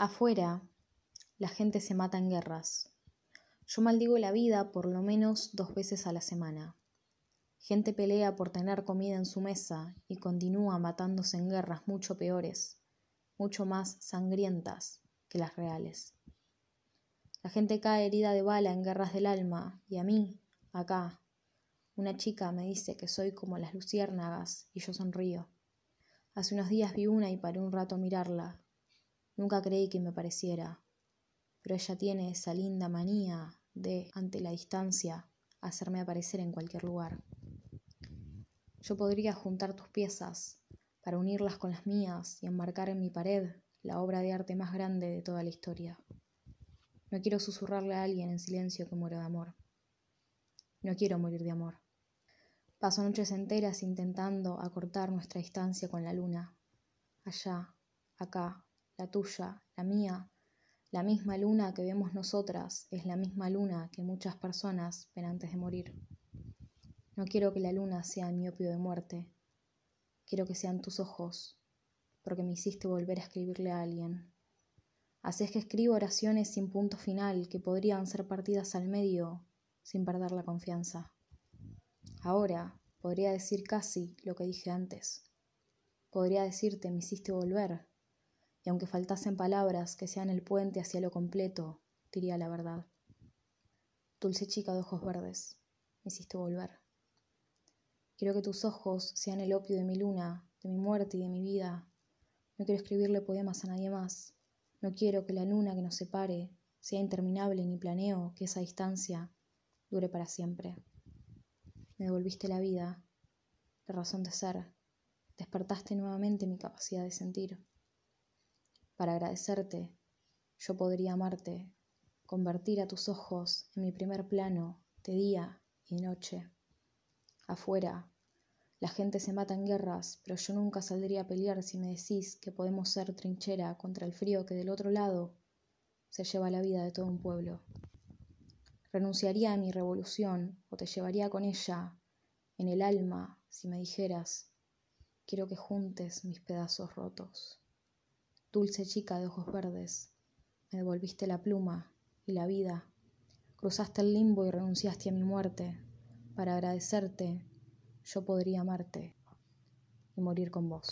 Afuera, la gente se mata en guerras. Yo maldigo la vida por lo menos dos veces a la semana. Gente pelea por tener comida en su mesa y continúa matándose en guerras mucho peores, mucho más sangrientas que las reales. La gente cae herida de bala en guerras del alma y a mí, acá, una chica me dice que soy como las luciérnagas y yo sonrío. Hace unos días vi una y paré un rato a mirarla Nunca creí que me pareciera, pero ella tiene esa linda manía de, ante la distancia, hacerme aparecer en cualquier lugar. Yo podría juntar tus piezas para unirlas con las mías y enmarcar en mi pared la obra de arte más grande de toda la historia. No quiero susurrarle a alguien en silencio que muero de amor. No quiero morir de amor. Paso noches enteras intentando acortar nuestra distancia con la luna. Allá, acá, la tuya, la mía, la misma luna que vemos nosotras es la misma luna que muchas personas ven antes de morir. No quiero que la luna sea mi opio de muerte, quiero que sean tus ojos, porque me hiciste volver a escribirle a alguien. Así es que escribo oraciones sin punto final que podrían ser partidas al medio sin perder la confianza. Ahora podría decir casi lo que dije antes. Podría decirte me hiciste volver, y aunque faltasen palabras que sean el puente hacia lo completo, diría la verdad. Dulce chica de ojos verdes, me hiciste volver. Quiero que tus ojos sean el opio de mi luna, de mi muerte y de mi vida. No quiero escribirle poemas a nadie más. No quiero que la luna que nos separe sea interminable ni planeo que esa distancia dure para siempre. Me devolviste la vida, la razón de ser. Despertaste nuevamente mi capacidad de sentir. Para agradecerte, yo podría amarte, convertir a tus ojos en mi primer plano de día y noche. Afuera, la gente se mata en guerras, pero yo nunca saldría a pelear si me decís que podemos ser trinchera contra el frío que del otro lado se lleva la vida de todo un pueblo. Renunciaría a mi revolución o te llevaría con ella en el alma si me dijeras, quiero que juntes mis pedazos rotos. Dulce chica de ojos verdes, me devolviste la pluma y la vida. Cruzaste el limbo y renunciaste a mi muerte. Para agradecerte, yo podría amarte y morir con vos.